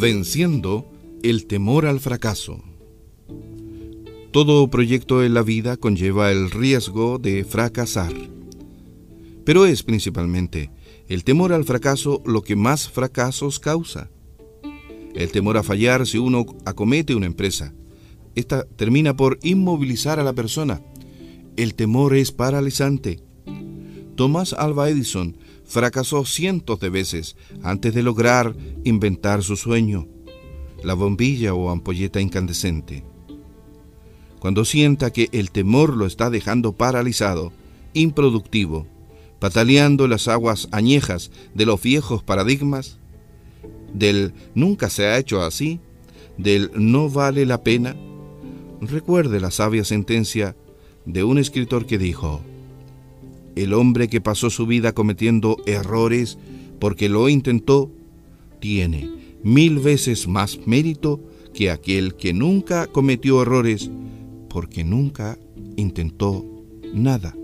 Venciendo el temor al fracaso. Todo proyecto en la vida conlleva el riesgo de fracasar. Pero es principalmente el temor al fracaso lo que más fracasos causa. El temor a fallar si uno acomete una empresa. Esta termina por inmovilizar a la persona. El temor es paralizante. Thomas Alva Edison fracasó cientos de veces antes de lograr inventar su sueño, la bombilla o ampolleta incandescente. Cuando sienta que el temor lo está dejando paralizado, improductivo, pataleando las aguas añejas de los viejos paradigmas, del nunca se ha hecho así, del no vale la pena, recuerde la sabia sentencia de un escritor que dijo, el hombre que pasó su vida cometiendo errores porque lo intentó, tiene mil veces más mérito que aquel que nunca cometió errores porque nunca intentó nada.